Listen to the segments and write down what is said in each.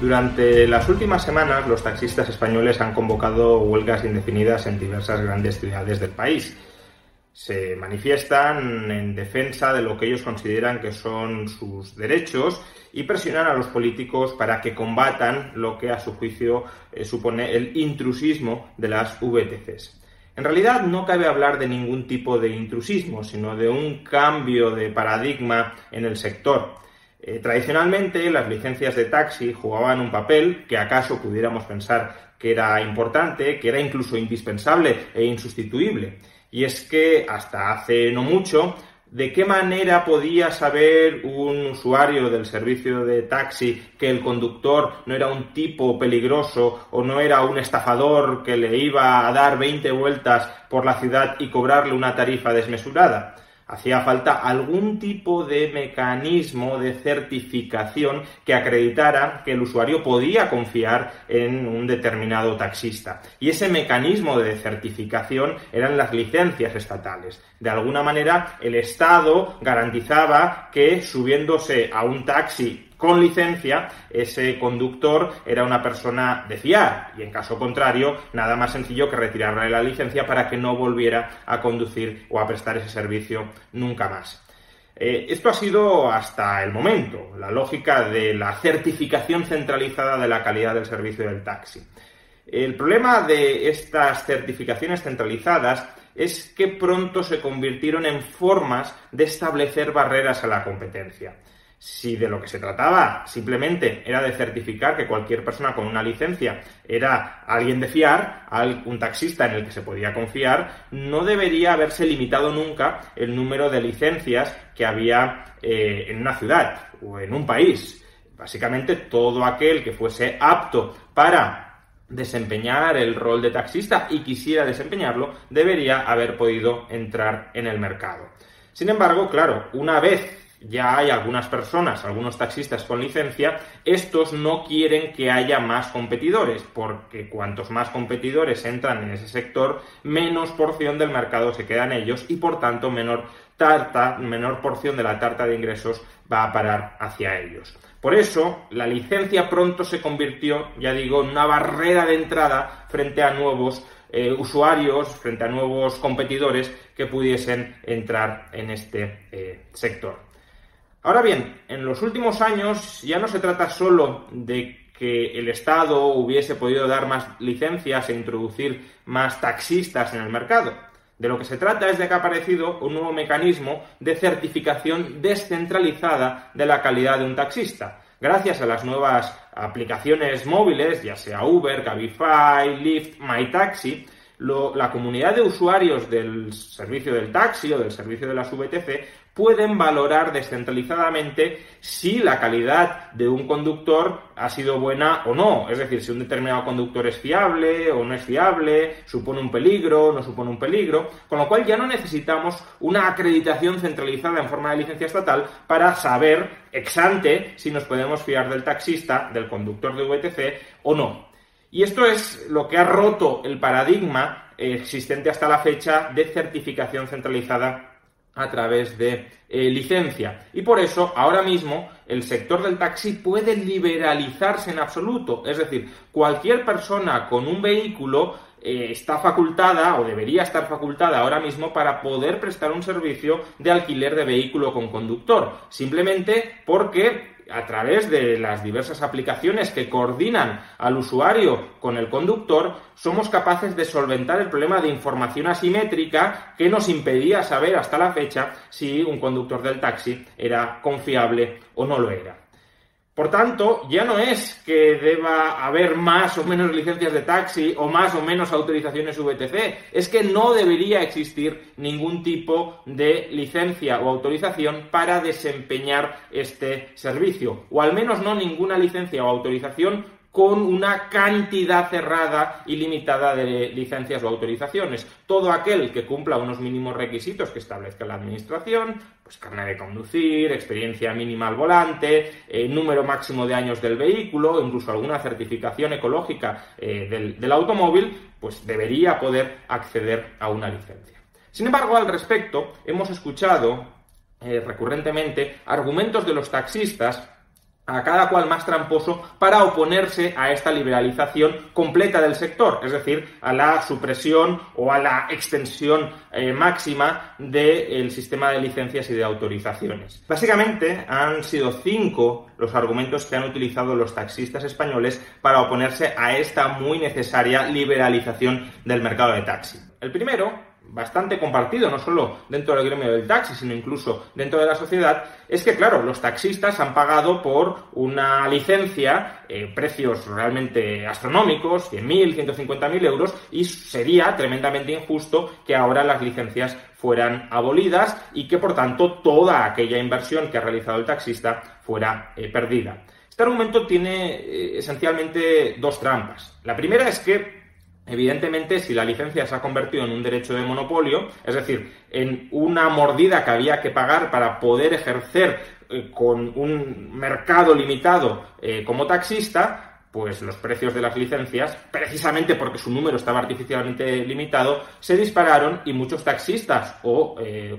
Durante las últimas semanas, los taxistas españoles han convocado huelgas indefinidas en diversas grandes ciudades del país. Se manifiestan en defensa de lo que ellos consideran que son sus derechos y presionan a los políticos para que combatan lo que a su juicio eh, supone el intrusismo de las VTCs. En realidad no cabe hablar de ningún tipo de intrusismo, sino de un cambio de paradigma en el sector. Eh, tradicionalmente las licencias de taxi jugaban un papel que acaso pudiéramos pensar que era importante, que era incluso indispensable e insustituible. Y es que hasta hace no mucho, ¿de qué manera podía saber un usuario del servicio de taxi que el conductor no era un tipo peligroso o no era un estafador que le iba a dar 20 vueltas por la ciudad y cobrarle una tarifa desmesurada? Hacía falta algún tipo de mecanismo de certificación que acreditara que el usuario podía confiar en un determinado taxista. Y ese mecanismo de certificación eran las licencias estatales. De alguna manera, el Estado garantizaba que subiéndose a un taxi con licencia, ese conductor era una persona de fiar y en caso contrario, nada más sencillo que retirarle la licencia para que no volviera a conducir o a prestar ese servicio nunca más. Eh, esto ha sido hasta el momento la lógica de la certificación centralizada de la calidad del servicio del taxi. El problema de estas certificaciones centralizadas es que pronto se convirtieron en formas de establecer barreras a la competencia. Si de lo que se trataba simplemente era de certificar que cualquier persona con una licencia era alguien de fiar, un taxista en el que se podía confiar, no debería haberse limitado nunca el número de licencias que había eh, en una ciudad o en un país. Básicamente todo aquel que fuese apto para desempeñar el rol de taxista y quisiera desempeñarlo, debería haber podido entrar en el mercado. Sin embargo, claro, una vez ya hay algunas personas, algunos taxistas con licencia, estos no quieren que haya más competidores, porque cuantos más competidores entran en ese sector, menos porción del mercado se quedan ellos y por tanto menor tarta, menor porción de la tarta de ingresos va a parar hacia ellos. Por eso, la licencia pronto se convirtió, ya digo, en una barrera de entrada frente a nuevos eh, usuarios, frente a nuevos competidores que pudiesen entrar en este eh, sector. Ahora bien, en los últimos años ya no se trata solo de que el Estado hubiese podido dar más licencias e introducir más taxistas en el mercado. De lo que se trata es de que ha aparecido un nuevo mecanismo de certificación descentralizada de la calidad de un taxista. Gracias a las nuevas aplicaciones móviles, ya sea Uber, Cabify, Lyft, MyTaxi, la comunidad de usuarios del servicio del taxi o del servicio de las VTC pueden valorar descentralizadamente si la calidad de un conductor ha sido buena o no. Es decir, si un determinado conductor es fiable o no es fiable, supone un peligro, o no supone un peligro. Con lo cual ya no necesitamos una acreditación centralizada en forma de licencia estatal para saber ex ante si nos podemos fiar del taxista, del conductor de VTC o no. Y esto es lo que ha roto el paradigma existente hasta la fecha de certificación centralizada a través de eh, licencia. Y por eso, ahora mismo, el sector del taxi puede liberalizarse en absoluto. Es decir, cualquier persona con un vehículo eh, está facultada o debería estar facultada ahora mismo para poder prestar un servicio de alquiler de vehículo con conductor. Simplemente porque a través de las diversas aplicaciones que coordinan al usuario con el conductor, somos capaces de solventar el problema de información asimétrica que nos impedía saber hasta la fecha si un conductor del taxi era confiable o no lo era. Por tanto, ya no es que deba haber más o menos licencias de taxi o más o menos autorizaciones VTC, es que no debería existir ningún tipo de licencia o autorización para desempeñar este servicio, o al menos no ninguna licencia o autorización con una cantidad cerrada y limitada de licencias o autorizaciones. Todo aquel que cumpla unos mínimos requisitos que establezca la Administración, pues carnet de conducir, experiencia mínima al volante, eh, número máximo de años del vehículo, incluso alguna certificación ecológica eh, del, automóvil, pues debería poder acceder a una licencia. Sin embargo, al respecto, hemos escuchado eh, recurrentemente argumentos de los taxistas a cada cual más tramposo para oponerse a esta liberalización completa del sector, es decir, a la supresión o a la extensión eh, máxima del sistema de licencias y de autorizaciones. Básicamente han sido cinco los argumentos que han utilizado los taxistas españoles para oponerse a esta muy necesaria liberalización del mercado de taxi. El primero bastante compartido, no solo dentro del gremio del taxi, sino incluso dentro de la sociedad, es que, claro, los taxistas han pagado por una licencia eh, precios realmente astronómicos, 100.000, 150.000 euros, y sería tremendamente injusto que ahora las licencias fueran abolidas y que, por tanto, toda aquella inversión que ha realizado el taxista fuera eh, perdida. Este argumento tiene eh, esencialmente dos trampas. La primera es que Evidentemente, si la licencia se ha convertido en un derecho de monopolio, es decir, en una mordida que había que pagar para poder ejercer eh, con un mercado limitado eh, como taxista, pues los precios de las licencias, precisamente porque su número estaba artificialmente limitado, se dispararon y muchos taxistas o eh,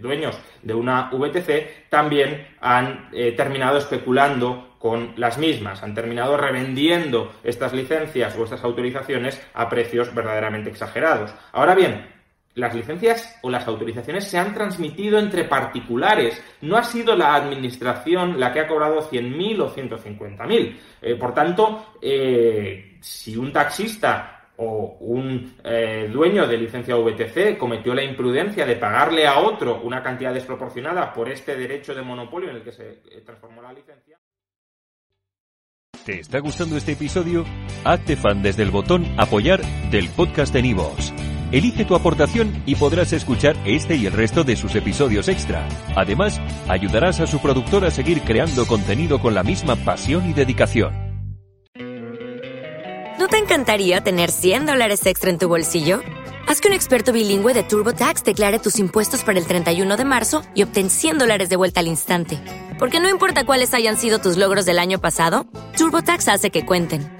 dueños de una VTC también han terminado especulando con las mismas. Han terminado revendiendo estas licencias o estas autorizaciones a precios verdaderamente exagerados. Ahora bien, las licencias o las autorizaciones se han transmitido entre particulares. No ha sido la administración la que ha cobrado 100.000 o 150.000. Eh, por tanto, eh, si un taxista o un eh, dueño de licencia VTC cometió la imprudencia de pagarle a otro una cantidad desproporcionada por este derecho de monopolio en el que se transformó la licencia, ¿Te está gustando este episodio? Hazte fan desde el botón Apoyar del podcast de Nivos. Elige tu aportación y podrás escuchar este y el resto de sus episodios extra. Además, ayudarás a su productor a seguir creando contenido con la misma pasión y dedicación. ¿No te encantaría tener 100 dólares extra en tu bolsillo? Haz que un experto bilingüe de TurboTax declare tus impuestos para el 31 de marzo y obtén 100 dólares de vuelta al instante porque no importa cuáles hayan sido tus logros del año pasado, TurboTax hace que cuenten.